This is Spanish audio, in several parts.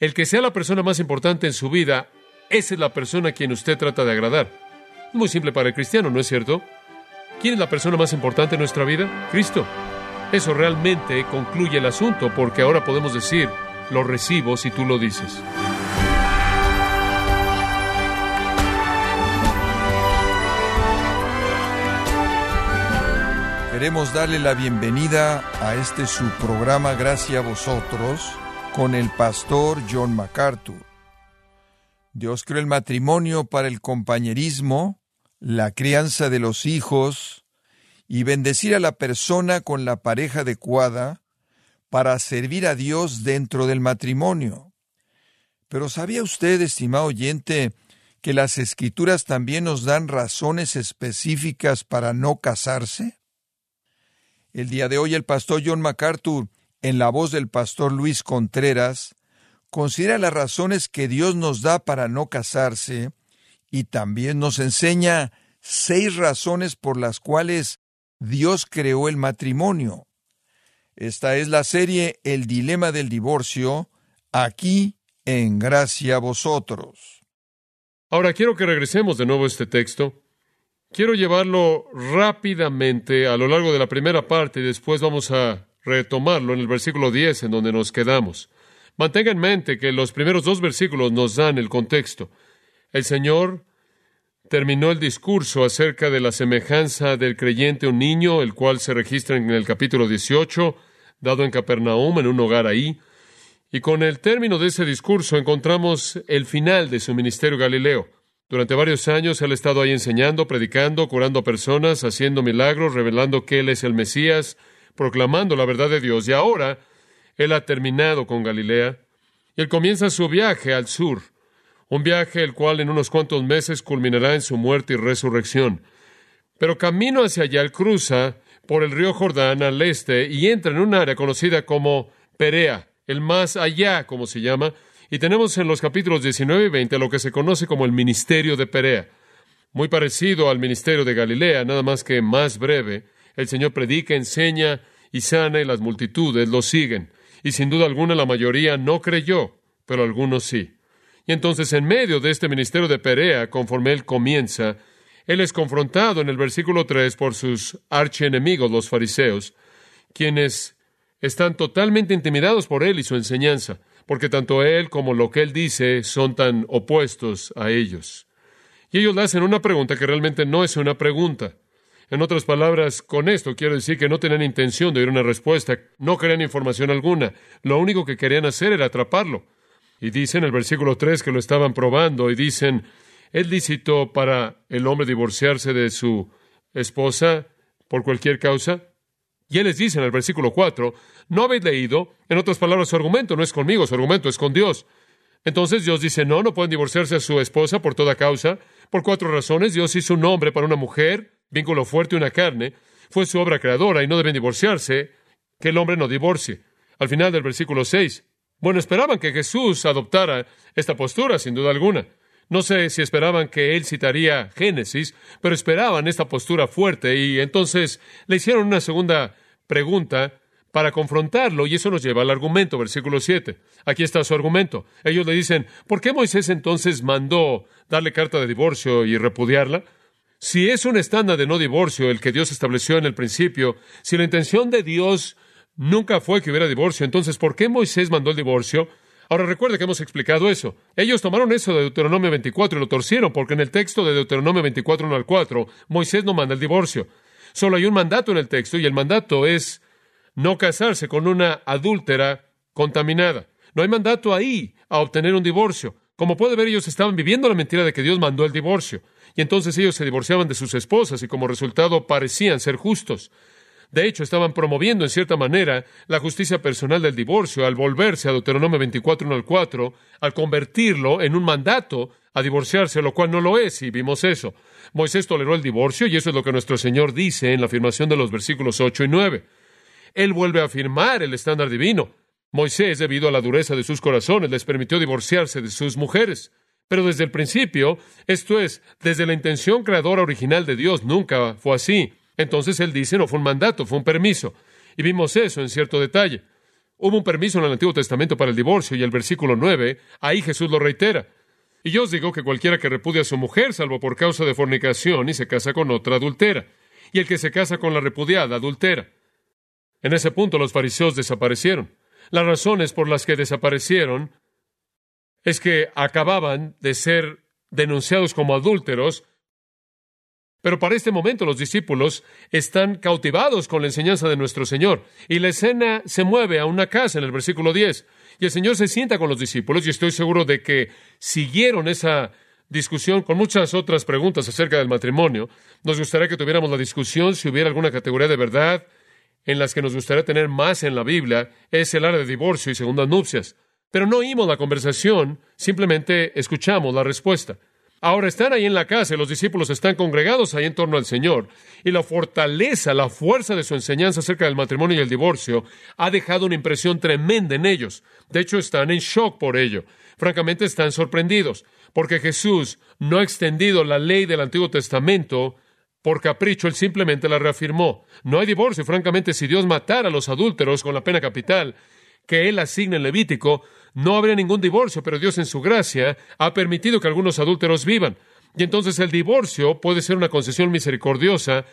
el que sea la persona más importante en su vida, esa es la persona a quien usted trata de agradar. Muy simple para el cristiano, ¿no es cierto? ¿Quién es la persona más importante en nuestra vida? Cristo. Eso realmente concluye el asunto porque ahora podemos decir, lo recibo si tú lo dices. Queremos darle la bienvenida a este su programa Gracias a vosotros con el pastor John MacArthur. Dios creó el matrimonio para el compañerismo, la crianza de los hijos y bendecir a la persona con la pareja adecuada para servir a Dios dentro del matrimonio. Pero ¿sabía usted, estimado oyente, que las escrituras también nos dan razones específicas para no casarse? El día de hoy el pastor John MacArthur, en la voz del pastor Luis Contreras, considera las razones que Dios nos da para no casarse y también nos enseña seis razones por las cuales Dios creó el matrimonio. Esta es la serie El dilema del divorcio, aquí en Gracia a vosotros. Ahora quiero que regresemos de nuevo a este texto Quiero llevarlo rápidamente a lo largo de la primera parte y después vamos a retomarlo en el versículo 10 en donde nos quedamos. Mantenga en mente que los primeros dos versículos nos dan el contexto. El Señor terminó el discurso acerca de la semejanza del creyente un niño, el cual se registra en el capítulo 18, dado en Capernaum, en un hogar ahí. Y con el término de ese discurso encontramos el final de su ministerio galileo. Durante varios años él ha estado ahí enseñando, predicando, curando a personas, haciendo milagros, revelando que él es el Mesías, proclamando la verdad de Dios. Y ahora él ha terminado con Galilea y él comienza su viaje al sur, un viaje el cual en unos cuantos meses culminará en su muerte y resurrección. Pero camino hacia allá él cruza por el río Jordán al este y entra en un área conocida como Perea, el más allá, como se llama, y tenemos en los capítulos 19 y 20 lo que se conoce como el ministerio de Perea, muy parecido al ministerio de Galilea, nada más que más breve. El Señor predica, enseña y sana y las multitudes lo siguen. Y sin duda alguna la mayoría no creyó, pero algunos sí. Y entonces en medio de este ministerio de Perea, conforme él comienza, él es confrontado en el versículo 3 por sus archienemigos, los fariseos, quienes están totalmente intimidados por él y su enseñanza porque tanto él como lo que él dice son tan opuestos a ellos. Y ellos le hacen una pregunta que realmente no es una pregunta. En otras palabras, con esto quiero decir que no tenían intención de oír una respuesta, no querían información alguna, lo único que querían hacer era atraparlo. Y dicen en el versículo 3 que lo estaban probando y dicen, ¿es lícito para el hombre divorciarse de su esposa por cualquier causa? Y él les dice en el versículo 4, no habéis leído, en otras palabras, su argumento no es conmigo, su argumento es con Dios. Entonces Dios dice, no, no pueden divorciarse a su esposa por toda causa. Por cuatro razones, Dios hizo un hombre para una mujer, vínculo fuerte, una carne, fue su obra creadora y no deben divorciarse, que el hombre no divorcie. Al final del versículo 6. Bueno, esperaban que Jesús adoptara esta postura, sin duda alguna. No sé si esperaban que él citaría Génesis, pero esperaban esta postura fuerte y entonces le hicieron una segunda pregunta para confrontarlo y eso nos lleva al argumento, versículo 7. Aquí está su argumento. Ellos le dicen, ¿por qué Moisés entonces mandó darle carta de divorcio y repudiarla? Si es un estándar de no divorcio el que Dios estableció en el principio, si la intención de Dios nunca fue que hubiera divorcio, entonces ¿por qué Moisés mandó el divorcio? Ahora recuerde que hemos explicado eso. Ellos tomaron eso de Deuteronomio 24 y lo torcieron, porque en el texto de Deuteronomio 24, 1 al 4, Moisés no manda el divorcio. Solo hay un mandato en el texto, y el mandato es no casarse con una adúltera contaminada. No hay mandato ahí a obtener un divorcio. Como puede ver, ellos estaban viviendo la mentira de que Dios mandó el divorcio. Y entonces ellos se divorciaban de sus esposas y como resultado parecían ser justos. De hecho, estaban promoviendo en cierta manera la justicia personal del divorcio al volverse a Deuteronomio 24, 1 al 4, al convertirlo en un mandato a divorciarse, lo cual no lo es, y vimos eso. Moisés toleró el divorcio, y eso es lo que nuestro Señor dice en la afirmación de los versículos 8 y 9. Él vuelve a afirmar el estándar divino. Moisés, debido a la dureza de sus corazones, les permitió divorciarse de sus mujeres. Pero desde el principio, esto es, desde la intención creadora original de Dios, nunca fue así. Entonces él dice, no fue un mandato, fue un permiso. Y vimos eso en cierto detalle. Hubo un permiso en el Antiguo Testamento para el divorcio y el versículo 9, ahí Jesús lo reitera. Y yo os digo que cualquiera que repudia a su mujer, salvo por causa de fornicación, y se casa con otra, adultera. Y el que se casa con la repudiada, adultera. En ese punto los fariseos desaparecieron. Las razones por las que desaparecieron es que acababan de ser denunciados como adúlteros pero para este momento los discípulos están cautivados con la enseñanza de nuestro Señor. Y la escena se mueve a una casa en el versículo 10. Y el Señor se sienta con los discípulos y estoy seguro de que siguieron esa discusión con muchas otras preguntas acerca del matrimonio. Nos gustaría que tuviéramos la discusión si hubiera alguna categoría de verdad en las que nos gustaría tener más en la Biblia. Es el área de divorcio y segundas nupcias. Pero no oímos la conversación, simplemente escuchamos la respuesta. Ahora están ahí en la casa y los discípulos están congregados ahí en torno al Señor. Y la fortaleza, la fuerza de su enseñanza acerca del matrimonio y el divorcio ha dejado una impresión tremenda en ellos. De hecho, están en shock por ello. Francamente, están sorprendidos, porque Jesús no ha extendido la ley del Antiguo Testamento por capricho, él simplemente la reafirmó. No hay divorcio. Francamente, si Dios matara a los adúlteros con la pena capital que él asigna en Levítico, no habría ningún divorcio, pero Dios en su gracia ha permitido que algunos adúlteros vivan. Y entonces el divorcio puede ser una concesión misericordiosa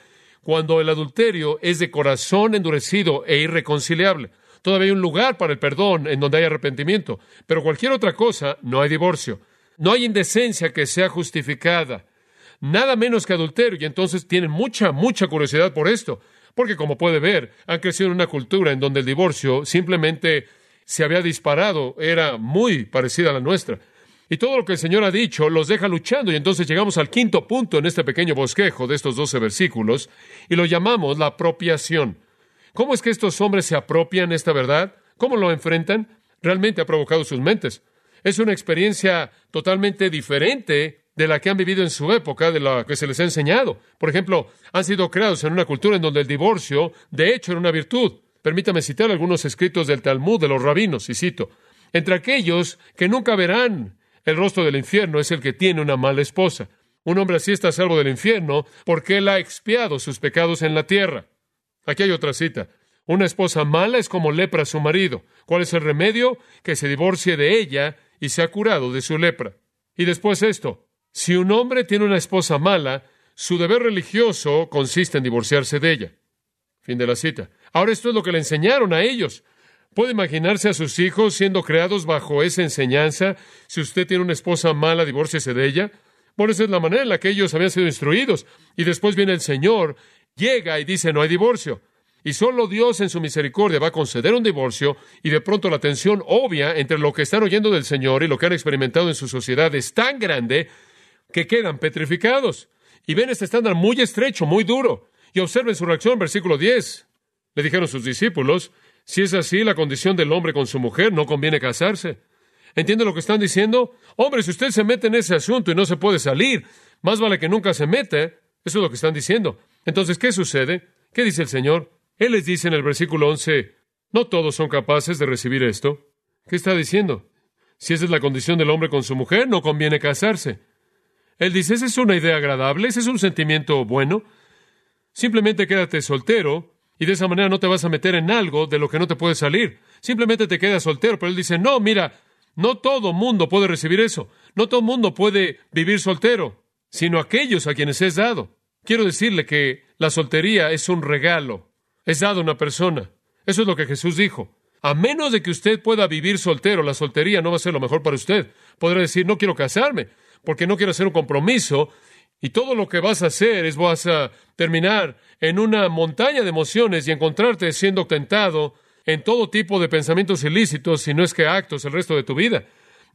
cuando el adulterio es de corazón endurecido e irreconciliable. Todavía hay un lugar para el perdón en donde hay arrepentimiento, pero cualquier otra cosa no hay divorcio. No hay indecencia que sea justificada. Nada menos que adulterio. Y entonces tienen mucha, mucha curiosidad por esto. Porque como puede ver, han crecido en una cultura en donde el divorcio simplemente se había disparado era muy parecida a la nuestra. Y todo lo que el Señor ha dicho los deja luchando. Y entonces llegamos al quinto punto en este pequeño bosquejo de estos doce versículos y lo llamamos la apropiación. ¿Cómo es que estos hombres se apropian esta verdad? ¿Cómo lo enfrentan? Realmente ha provocado sus mentes. Es una experiencia totalmente diferente de la que han vivido en su época, de la que se les ha enseñado. Por ejemplo, han sido creados en una cultura en donde el divorcio, de hecho, era una virtud. Permítame citar algunos escritos del Talmud de los rabinos, y cito, entre aquellos que nunca verán el rostro del infierno es el que tiene una mala esposa. Un hombre así está salvo del infierno porque él ha expiado sus pecados en la tierra. Aquí hay otra cita. Una esposa mala es como lepra a su marido. ¿Cuál es el remedio? Que se divorcie de ella y se ha curado de su lepra. Y después esto. Si un hombre tiene una esposa mala, su deber religioso consiste en divorciarse de ella. Fin de la cita. Ahora esto es lo que le enseñaron a ellos. ¿Puede imaginarse a sus hijos siendo creados bajo esa enseñanza? Si usted tiene una esposa mala, divórciese de ella. Bueno, esa es la manera en la que ellos habían sido instruidos. Y después viene el Señor, llega y dice, no hay divorcio. Y solo Dios en su misericordia va a conceder un divorcio y de pronto la tensión obvia entre lo que están oyendo del Señor y lo que han experimentado en su sociedad es tan grande que quedan petrificados. Y ven este estándar muy estrecho, muy duro. Y observen su reacción, versículo 10. Le dijeron sus discípulos, si es así la condición del hombre con su mujer, no conviene casarse. ¿Entiende lo que están diciendo? Hombre, si usted se mete en ese asunto y no se puede salir, más vale que nunca se mete. Eso es lo que están diciendo. Entonces, ¿qué sucede? ¿Qué dice el Señor? Él les dice en el versículo 11, no todos son capaces de recibir esto. ¿Qué está diciendo? Si esa es la condición del hombre con su mujer, no conviene casarse. Él dice, esa es una idea agradable, ese es un sentimiento bueno. Simplemente quédate soltero y de esa manera no te vas a meter en algo de lo que no te puede salir. Simplemente te quedas soltero. Pero él dice, no, mira, no todo mundo puede recibir eso. No todo mundo puede vivir soltero, sino aquellos a quienes es dado. Quiero decirle que la soltería es un regalo. Es dado a una persona. Eso es lo que Jesús dijo. A menos de que usted pueda vivir soltero, la soltería no va a ser lo mejor para usted. Podrá decir, no quiero casarme, porque no quiero hacer un compromiso, y todo lo que vas a hacer es vas a terminar en una montaña de emociones y encontrarte siendo tentado en todo tipo de pensamientos ilícitos, si no es que actos, el resto de tu vida.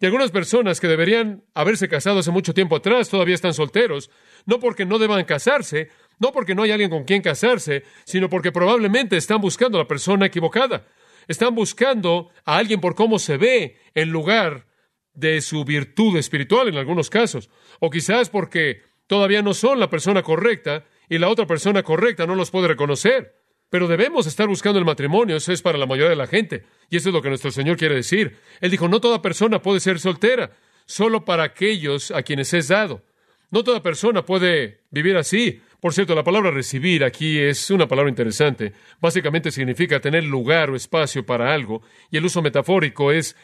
Y algunas personas que deberían haberse casado hace mucho tiempo atrás todavía están solteros, no porque no deban casarse, no porque no hay alguien con quien casarse, sino porque probablemente están buscando a la persona equivocada. Están buscando a alguien por cómo se ve en lugar de su virtud espiritual en algunos casos. O quizás porque todavía no son la persona correcta y la otra persona correcta no los puede reconocer. Pero debemos estar buscando el matrimonio, eso es para la mayoría de la gente. Y eso es lo que nuestro Señor quiere decir. Él dijo, no toda persona puede ser soltera, solo para aquellos a quienes es dado. No toda persona puede vivir así, Por cierto, la palabra recibir aquí es una palabra interesante. Básicamente significa tener lugar o espacio para algo, y el uso metafórico es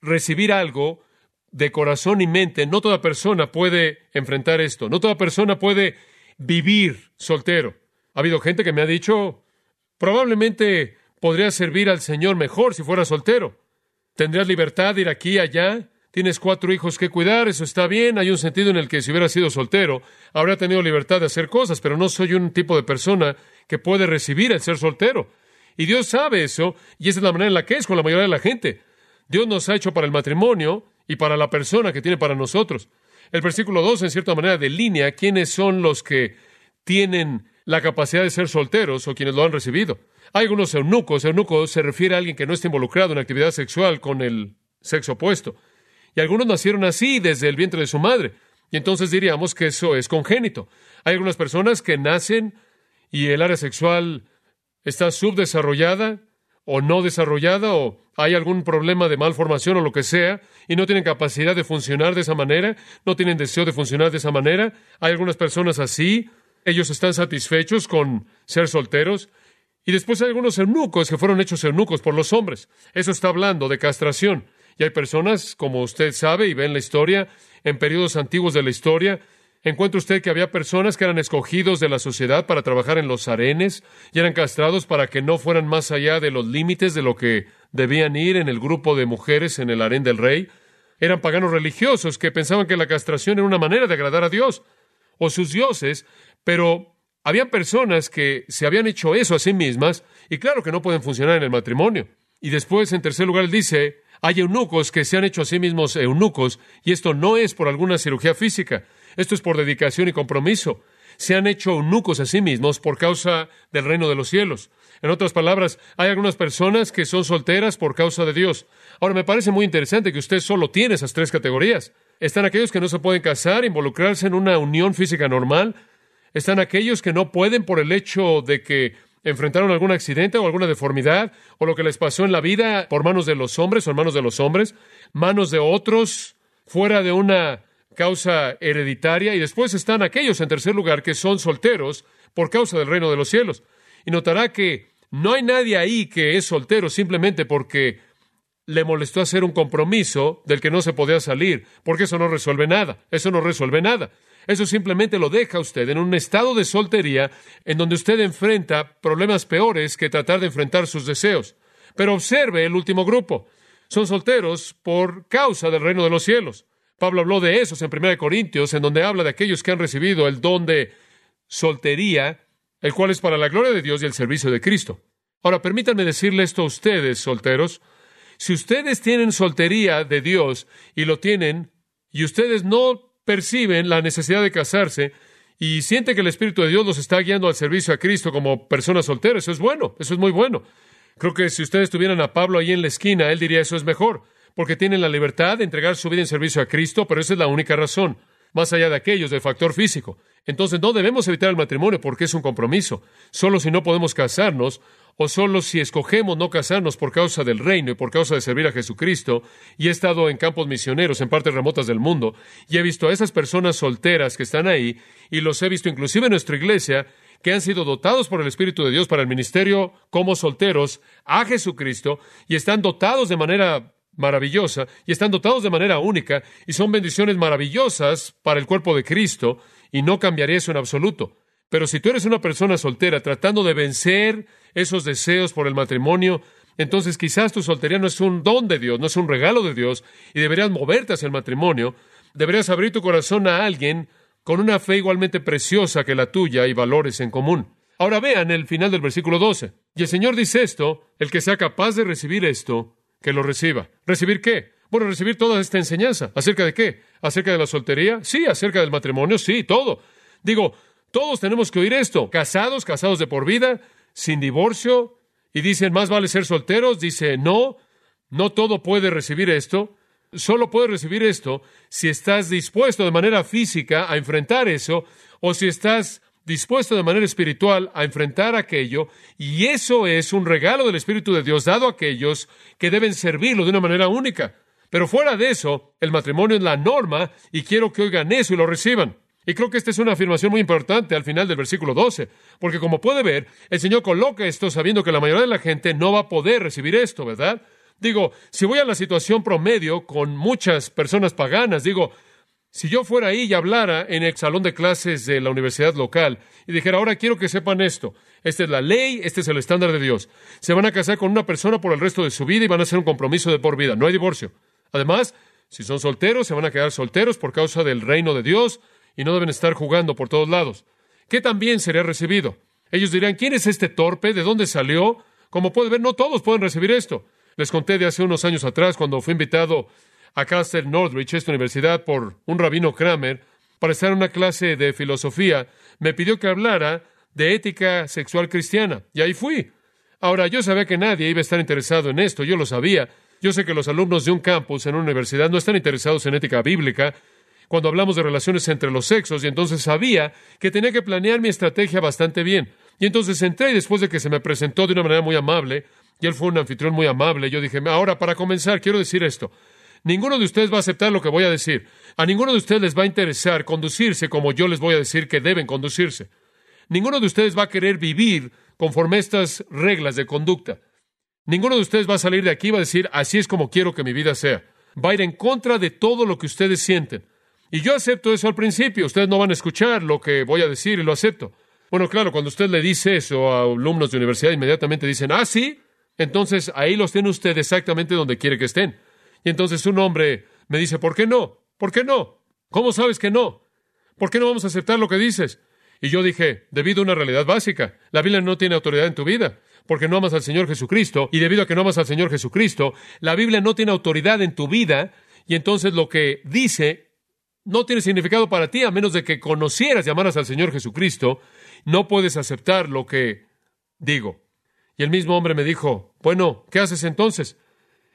recibir algo de corazón y mente. No toda persona puede enfrentar esto, no toda persona puede vivir soltero. Ha habido gente que me ha dicho, probablemente podría servir al Señor mejor si fuera soltero. Tendrías libertad de ir aquí y allá, tienes cuatro hijos que cuidar, eso está bien, hay un sentido en el que si hubiera sido soltero, habría tenido libertad de hacer cosas, pero no soy un tipo de persona que puede recibir el ser soltero. Y Dios sabe eso, y esa es la manera en la que es con la mayoría de la gente. Dios nos ha hecho para el matrimonio y para la persona que tiene para nosotros. El versículo 2, en cierta manera, delinea quiénes son los que tienen la capacidad de ser solteros o quienes lo han recibido. Hay algunos eunucos. Eunuco se refiere a alguien que no está involucrado en actividad sexual con el sexo opuesto. Y algunos nacieron así desde el vientre de su madre. Y entonces diríamos que eso es congénito. Hay algunas personas que nacen y el área sexual está subdesarrollada o no desarrollada o hay algún problema de malformación o lo que sea y no tienen capacidad de funcionar de esa manera, no tienen deseo de funcionar de esa manera. Hay algunas personas así, ellos están satisfechos con ser solteros. Y después hay algunos eunucos que fueron hechos eunucos por los hombres. Eso está hablando de castración. Y hay personas, como usted sabe y ve en la historia, en periodos antiguos de la historia, encuentra usted que había personas que eran escogidos de la sociedad para trabajar en los arenes y eran castrados para que no fueran más allá de los límites de lo que debían ir en el grupo de mujeres en el harén del rey. Eran paganos religiosos que pensaban que la castración era una manera de agradar a Dios o sus dioses, pero había personas que se habían hecho eso a sí mismas y claro que no pueden funcionar en el matrimonio. Y después, en tercer lugar, dice, hay eunucos que se han hecho a sí mismos eunucos, y esto no es por alguna cirugía física, esto es por dedicación y compromiso. Se han hecho eunucos a sí mismos por causa del reino de los cielos. En otras palabras, hay algunas personas que son solteras por causa de Dios. Ahora, me parece muy interesante que usted solo tiene esas tres categorías. Están aquellos que no se pueden casar, involucrarse en una unión física normal. Están aquellos que no pueden por el hecho de que enfrentaron algún accidente o alguna deformidad, o lo que les pasó en la vida por manos de los hombres o en manos de los hombres, manos de otros, fuera de una causa hereditaria, y después están aquellos, en tercer lugar, que son solteros por causa del reino de los cielos. Y notará que no hay nadie ahí que es soltero simplemente porque le molestó hacer un compromiso del que no se podía salir, porque eso no resuelve nada, eso no resuelve nada. Eso simplemente lo deja usted en un estado de soltería en donde usted enfrenta problemas peores que tratar de enfrentar sus deseos. Pero observe el último grupo. Son solteros por causa del reino de los cielos. Pablo habló de esos en 1 Corintios, en donde habla de aquellos que han recibido el don de soltería, el cual es para la gloria de Dios y el servicio de Cristo. Ahora, permítanme decirle esto a ustedes, solteros. Si ustedes tienen soltería de Dios y lo tienen, y ustedes no perciben la necesidad de casarse y sienten que el Espíritu de Dios los está guiando al servicio a Cristo como personas solteras. Eso es bueno, eso es muy bueno. Creo que si ustedes tuvieran a Pablo ahí en la esquina, él diría eso es mejor, porque tienen la libertad de entregar su vida en servicio a Cristo, pero esa es la única razón, más allá de aquellos del factor físico. Entonces no debemos evitar el matrimonio porque es un compromiso. Solo si no podemos casarnos, o solo si escogemos no casarnos por causa del reino y por causa de servir a Jesucristo, y he estado en campos misioneros en partes remotas del mundo, y he visto a esas personas solteras que están ahí, y los he visto inclusive en nuestra iglesia, que han sido dotados por el Espíritu de Dios para el ministerio como solteros a Jesucristo, y están dotados de manera maravillosa, y están dotados de manera única, y son bendiciones maravillosas para el cuerpo de Cristo, y no cambiaría eso en absoluto. Pero si tú eres una persona soltera tratando de vencer esos deseos por el matrimonio, entonces quizás tu soltería no es un don de Dios, no es un regalo de Dios, y deberías moverte hacia el matrimonio, deberías abrir tu corazón a alguien con una fe igualmente preciosa que la tuya y valores en común. Ahora vean el final del versículo 12. Y el Señor dice esto, el que sea capaz de recibir esto, que lo reciba. ¿Recibir qué? Bueno, recibir toda esta enseñanza. ¿Acerca de qué? ¿Acerca de la soltería? Sí, acerca del matrimonio, sí, todo. Digo, todos tenemos que oír esto. Casados, casados de por vida, sin divorcio, y dicen, más vale ser solteros. Dice, no, no todo puede recibir esto. Solo puede recibir esto si estás dispuesto de manera física a enfrentar eso, o si estás dispuesto de manera espiritual a enfrentar aquello, y eso es un regalo del Espíritu de Dios dado a aquellos que deben servirlo de una manera única. Pero fuera de eso, el matrimonio es la norma y quiero que oigan eso y lo reciban. Y creo que esta es una afirmación muy importante al final del versículo 12, porque como puede ver, el Señor coloca esto sabiendo que la mayoría de la gente no va a poder recibir esto, ¿verdad? Digo, si voy a la situación promedio con muchas personas paganas, digo, si yo fuera ahí y hablara en el salón de clases de la universidad local y dijera, ahora quiero que sepan esto, esta es la ley, este es el estándar de Dios, se van a casar con una persona por el resto de su vida y van a hacer un compromiso de por vida, no hay divorcio. Además, si son solteros, se van a quedar solteros por causa del reino de Dios y no deben estar jugando por todos lados. ¿Qué también sería recibido? Ellos dirán, ¿quién es este torpe? ¿De dónde salió? Como puede ver, no todos pueden recibir esto. Les conté de hace unos años atrás cuando fui invitado a Castle Northridge, esta universidad, por un rabino Kramer, para estar en una clase de filosofía. Me pidió que hablara de ética sexual cristiana. Y ahí fui. Ahora, yo sabía que nadie iba a estar interesado en esto, yo lo sabía. Yo sé que los alumnos de un campus en una universidad no están interesados en ética bíblica, cuando hablamos de relaciones entre los sexos, y entonces sabía que tenía que planear mi estrategia bastante bien. Y entonces entré y después de que se me presentó de una manera muy amable, y él fue un anfitrión muy amable, yo dije, ahora para comenzar, quiero decir esto. Ninguno de ustedes va a aceptar lo que voy a decir. A ninguno de ustedes les va a interesar conducirse como yo les voy a decir que deben conducirse. Ninguno de ustedes va a querer vivir conforme a estas reglas de conducta. Ninguno de ustedes va a salir de aquí y va a decir, así es como quiero que mi vida sea. Va a ir en contra de todo lo que ustedes sienten. Y yo acepto eso al principio. Ustedes no van a escuchar lo que voy a decir y lo acepto. Bueno, claro, cuando usted le dice eso a alumnos de universidad, inmediatamente dicen, ah, sí. Entonces ahí los tiene usted exactamente donde quiere que estén. Y entonces un hombre me dice, ¿por qué no? ¿Por qué no? ¿Cómo sabes que no? ¿Por qué no vamos a aceptar lo que dices? Y yo dije, debido a una realidad básica, la Biblia no tiene autoridad en tu vida, porque no amas al Señor Jesucristo, y debido a que no amas al Señor Jesucristo, la Biblia no tiene autoridad en tu vida, y entonces lo que dice no tiene significado para ti a menos de que conocieras y amaras al Señor Jesucristo, no puedes aceptar lo que digo. Y el mismo hombre me dijo, bueno, ¿qué haces entonces?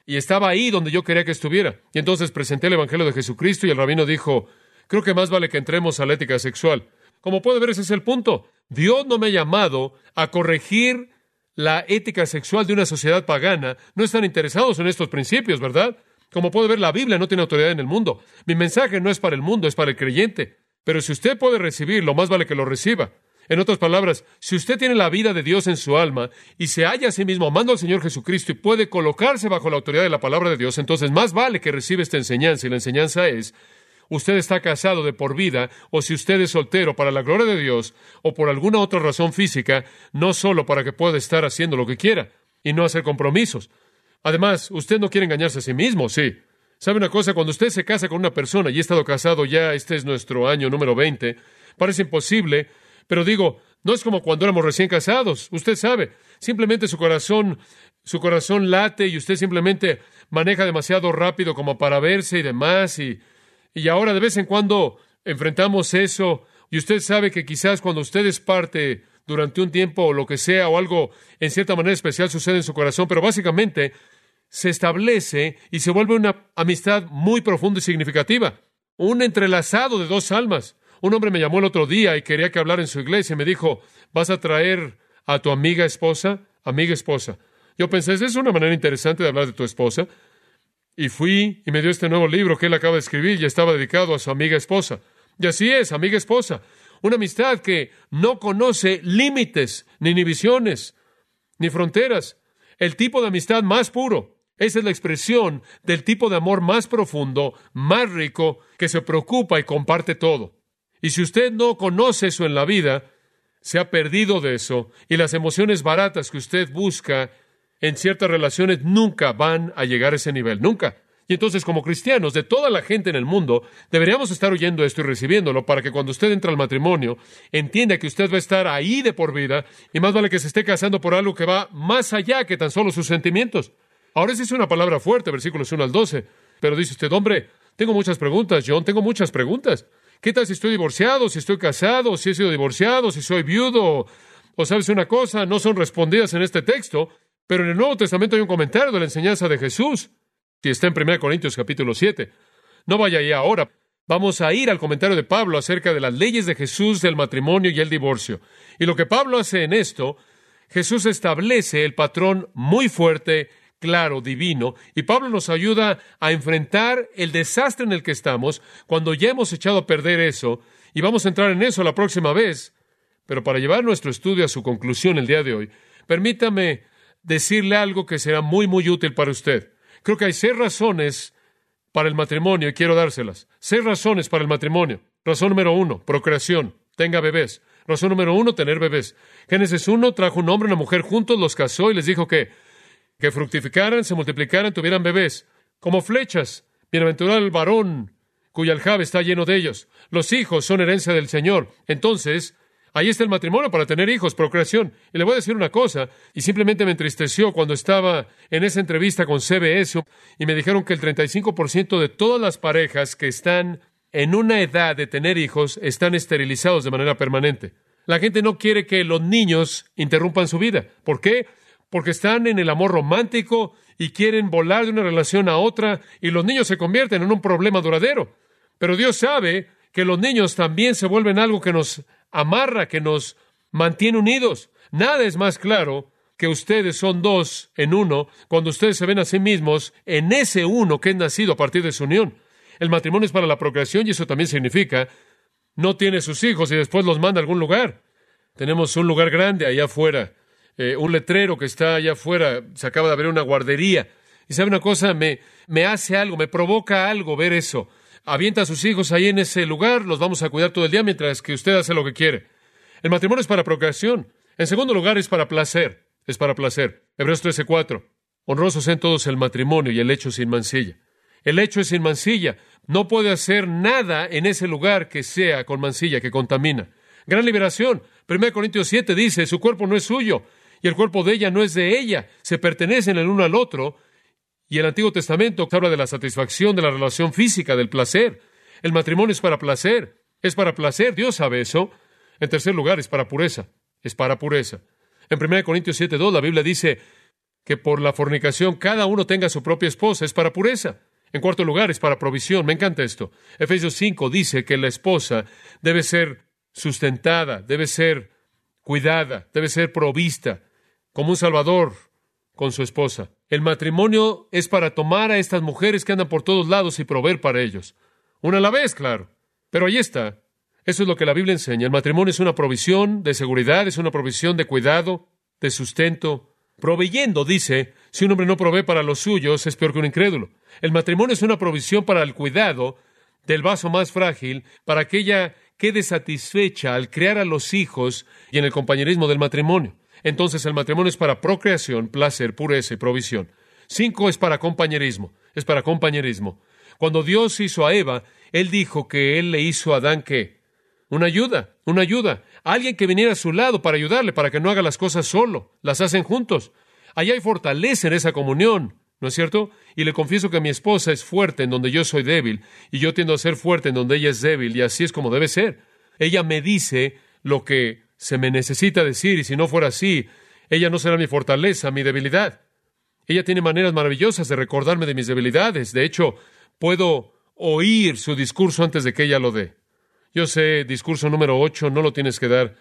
Y estaba ahí donde yo quería que estuviera. Y entonces presenté el Evangelio de Jesucristo y el rabino dijo, creo que más vale que entremos a la ética sexual. Como puede ver, ese es el punto. Dios no me ha llamado a corregir la ética sexual de una sociedad pagana. No están interesados en estos principios, ¿verdad? Como puede ver, la Biblia no tiene autoridad en el mundo. Mi mensaje no es para el mundo, es para el creyente. Pero si usted puede recibirlo, más vale que lo reciba. En otras palabras, si usted tiene la vida de Dios en su alma y se halla a sí mismo amando al Señor Jesucristo y puede colocarse bajo la autoridad de la palabra de Dios, entonces más vale que reciba esta enseñanza. Y la enseñanza es, usted está casado de por vida, o si usted es soltero para la gloria de Dios, o por alguna otra razón física, no solo para que pueda estar haciendo lo que quiera y no hacer compromisos. Además, usted no quiere engañarse a sí mismo, sí. ¿Sabe una cosa? Cuando usted se casa con una persona y ha estado casado ya, este es nuestro año número 20, parece imposible, pero digo, no es como cuando éramos recién casados. Usted sabe, simplemente su corazón, su corazón late y usted simplemente maneja demasiado rápido como para verse y demás. Y, y ahora de vez en cuando enfrentamos eso y usted sabe que quizás cuando usted es parte durante un tiempo o lo que sea o algo en cierta manera especial sucede en su corazón, pero básicamente se establece y se vuelve una amistad muy profunda y significativa, un entrelazado de dos almas. Un hombre me llamó el otro día y quería que hablara en su iglesia y me dijo, ¿vas a traer a tu amiga esposa? Amiga esposa. Yo pensé, es una manera interesante de hablar de tu esposa. Y fui y me dio este nuevo libro que él acaba de escribir y estaba dedicado a su amiga esposa. Y así es, amiga esposa. Una amistad que no conoce límites, ni inhibiciones, ni fronteras. El tipo de amistad más puro. Esa es la expresión del tipo de amor más profundo, más rico, que se preocupa y comparte todo. Y si usted no conoce eso en la vida, se ha perdido de eso, y las emociones baratas que usted busca en ciertas relaciones nunca van a llegar a ese nivel, nunca. Y entonces, como cristianos de toda la gente en el mundo, deberíamos estar oyendo esto y recibiéndolo para que cuando usted entra al matrimonio, entienda que usted va a estar ahí de por vida y más vale que se esté casando por algo que va más allá que tan solo sus sentimientos. Ahora esa es una palabra fuerte, versículos 1 al 12. Pero dice usted, hombre, tengo muchas preguntas, John, tengo muchas preguntas. ¿Qué tal si estoy divorciado, si estoy casado, si he sido divorciado, si soy viudo? O sabes una cosa, no son respondidas en este texto, pero en el Nuevo Testamento hay un comentario de la enseñanza de Jesús, que está en 1 Corintios capítulo 7. No vaya ahí ahora. Vamos a ir al comentario de Pablo acerca de las leyes de Jesús del matrimonio y el divorcio. Y lo que Pablo hace en esto, Jesús establece el patrón muy fuerte claro, divino, y Pablo nos ayuda a enfrentar el desastre en el que estamos cuando ya hemos echado a perder eso Y vamos a entrar en eso la próxima vez. Pero para llevar nuestro estudio a su conclusión el día de hoy, permítame decirle algo que será muy, muy útil para usted. Creo que hay seis razones para el matrimonio y quiero dárselas. Seis razones para el matrimonio. Razón número uno, procreación. Tenga bebés. Razón número uno, tener bebés. Génesis 1 trajo un hombre y una mujer juntos, los casó y les dijo que, que fructificaran, se multiplicaran, tuvieran bebés. Como flechas. Bienaventurado el varón cuya aljaba está lleno de ellos. Los hijos son herencia del Señor. Entonces, ahí está el matrimonio para tener hijos, procreación. Y le voy a decir una cosa, y simplemente me entristeció cuando estaba en esa entrevista con CBS y me dijeron que el 35% de todas las parejas que están en una edad de tener hijos están esterilizados de manera permanente. La gente no quiere que los niños interrumpan su vida. ¿Por qué? Porque están en el amor romántico y quieren volar de una relación a otra y los niños se convierten en un problema duradero. Pero Dios sabe que los niños también se vuelven algo que nos amarra, que nos mantiene unidos. Nada es más claro que ustedes son dos en uno cuando ustedes se ven a sí mismos en ese uno que es nacido a partir de su unión. El matrimonio es para la procreación y eso también significa no tiene sus hijos y después los manda a algún lugar. Tenemos un lugar grande allá afuera, eh, un letrero que está allá afuera, se acaba de abrir una guardería. Y sabe una cosa, me, me hace algo, me provoca algo ver eso. Avienta a sus hijos ahí en ese lugar, los vamos a cuidar todo el día mientras que usted hace lo que quiere. El matrimonio es para procreación. En segundo lugar, es para placer. Es para placer. Hebreos 13:4. Honrosos en todos el matrimonio y el hecho sin mancilla. El hecho es sin mancilla. No puede hacer nada en ese lugar que sea con mancilla, que contamina. Gran liberación. 1 Corintios 7 dice, su cuerpo no es suyo y el cuerpo de ella no es de ella. Se pertenecen el uno al otro. Y el Antiguo Testamento habla de la satisfacción de la relación física, del placer. El matrimonio es para placer. Es para placer. Dios sabe eso. En tercer lugar, es para pureza. Es para pureza. En 1 Corintios 7.2 la Biblia dice que por la fornicación cada uno tenga su propia esposa. Es para pureza. En cuarto lugar, es para provisión. Me encanta esto. Efesios 5 dice que la esposa debe ser sustentada, debe ser cuidada, debe ser provista, como un salvador con su esposa. El matrimonio es para tomar a estas mujeres que andan por todos lados y proveer para ellos. Una a la vez, claro. Pero ahí está. Eso es lo que la Biblia enseña. El matrimonio es una provisión de seguridad, es una provisión de cuidado, de sustento. Proveyendo, dice, si un hombre no provee para los suyos, es peor que un incrédulo. El matrimonio es una provisión para el cuidado del vaso más frágil, para que ella quede satisfecha al crear a los hijos y en el compañerismo del matrimonio. Entonces el matrimonio es para procreación, placer, pureza y provisión. Cinco es para compañerismo, es para compañerismo. Cuando Dios hizo a Eva, Él dijo que Él le hizo a Adán qué? Una ayuda, una ayuda. Alguien que viniera a su lado para ayudarle, para que no haga las cosas solo. Las hacen juntos. Allá hay fortaleza en esa comunión. ¿No es cierto? Y le confieso que mi esposa es fuerte en donde yo soy débil, y yo tiendo a ser fuerte en donde ella es débil, y así es como debe ser. Ella me dice lo que se me necesita decir, y si no fuera así, ella no será mi fortaleza, mi debilidad. Ella tiene maneras maravillosas de recordarme de mis debilidades. De hecho, puedo oír su discurso antes de que ella lo dé. Yo sé, discurso número ocho, no lo tienes que dar,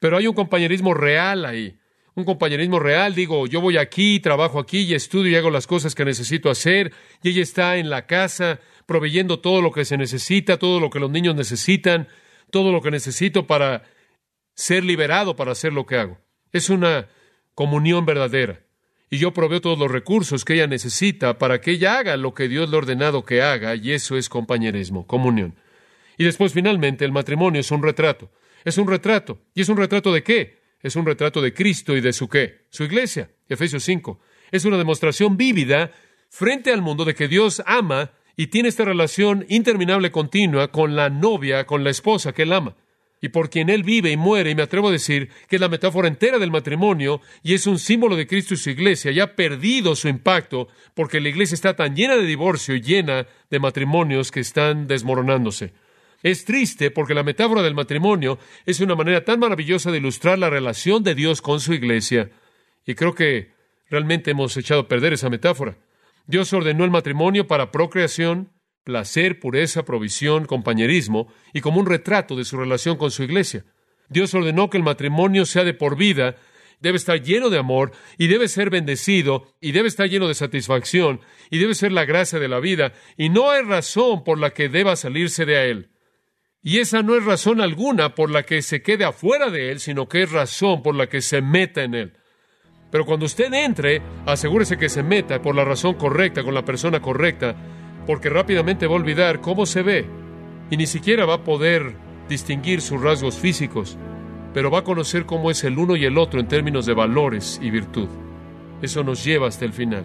pero hay un compañerismo real ahí un compañerismo real. Digo, yo voy aquí, trabajo aquí y estudio y hago las cosas que necesito hacer. Y ella está en la casa proveyendo todo lo que se necesita, todo lo que los niños necesitan, todo lo que necesito para ser liberado para hacer lo que hago. Es una comunión verdadera. Y yo proveo todos los recursos que ella necesita para que ella haga lo que Dios le ha ordenado que haga, y eso es compañerismo, comunión. Y después, finalmente, el matrimonio es un retrato. Es un retrato. ¿Y es un retrato de qué? es un retrato de Cristo y de su qué? Su iglesia. Efesios 5. Es una demostración vívida frente al mundo de que Dios ama y tiene esta relación interminable continua con la novia, con la esposa que él ama. Y por quien él vive y muere, y me atrevo a decir que es la metáfora entera del matrimonio y es un símbolo de Cristo y su iglesia, ya ha perdido su impacto porque la iglesia está tan llena de divorcio y llena de matrimonios que están desmoronándose. Es triste porque la metáfora del matrimonio es una manera tan maravillosa de ilustrar la relación de Dios con su iglesia. Y creo que realmente hemos echado a perder esa metáfora. Dios ordenó el matrimonio para procreación, placer, pureza, provisión, compañerismo y como un retrato de su relación con su iglesia. Dios ordenó que el matrimonio sea de por vida, debe estar lleno de amor y debe ser bendecido y debe estar lleno de satisfacción y debe ser la gracia de la vida y no hay razón por la que deba salirse de a él. Y esa no es razón alguna por la que se quede afuera de Él, sino que es razón por la que se meta en Él. Pero cuando usted entre, asegúrese que se meta por la razón correcta, con la persona correcta, porque rápidamente va a olvidar cómo se ve y ni siquiera va a poder distinguir sus rasgos físicos, pero va a conocer cómo es el uno y el otro en términos de valores y virtud. Eso nos lleva hasta el final.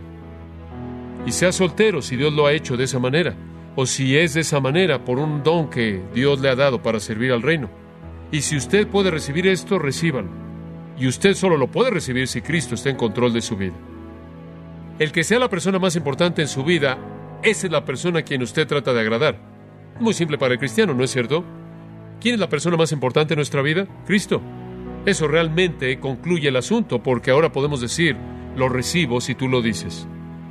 Y sea soltero si Dios lo ha hecho de esa manera, o si es de esa manera por un don que Dios le ha dado para servir al reino. Y si usted puede recibir esto, recíbalo. Y usted solo lo puede recibir si Cristo está en control de su vida. El que sea la persona más importante en su vida, esa es la persona a quien usted trata de agradar. Muy simple para el cristiano, ¿no es cierto? ¿Quién es la persona más importante en nuestra vida? Cristo. Eso realmente concluye el asunto, porque ahora podemos decir, lo recibo si tú lo dices.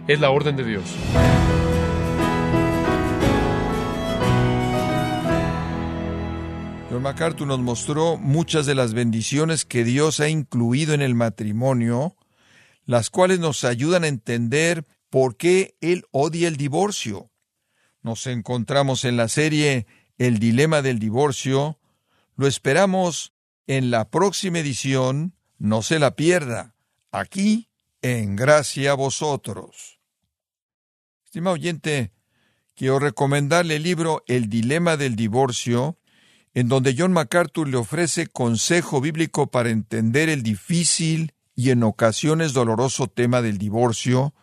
Es la orden de Dios. John MacArthur nos mostró muchas de las bendiciones que Dios ha incluido en el matrimonio, las cuales nos ayudan a entender por qué Él odia el divorcio. Nos encontramos en la serie El dilema del divorcio. Lo esperamos en la próxima edición. No se la pierda. Aquí, en Gracia a Vosotros. Estimado oyente, quiero recomendarle el libro El dilema del divorcio en donde John MacArthur le ofrece consejo bíblico para entender el difícil y en ocasiones doloroso tema del divorcio,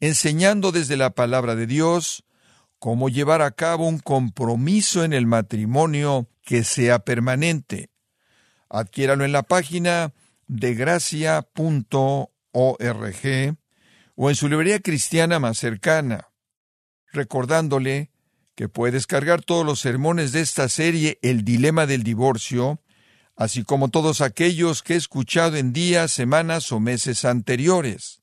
enseñando desde la palabra de Dios cómo llevar a cabo un compromiso en el matrimonio que sea permanente. Adquiéralo en la página de gracia.org o en su librería cristiana más cercana, recordándole que puede descargar todos los sermones de esta serie El Dilema del Divorcio, así como todos aquellos que he escuchado en días, semanas o meses anteriores,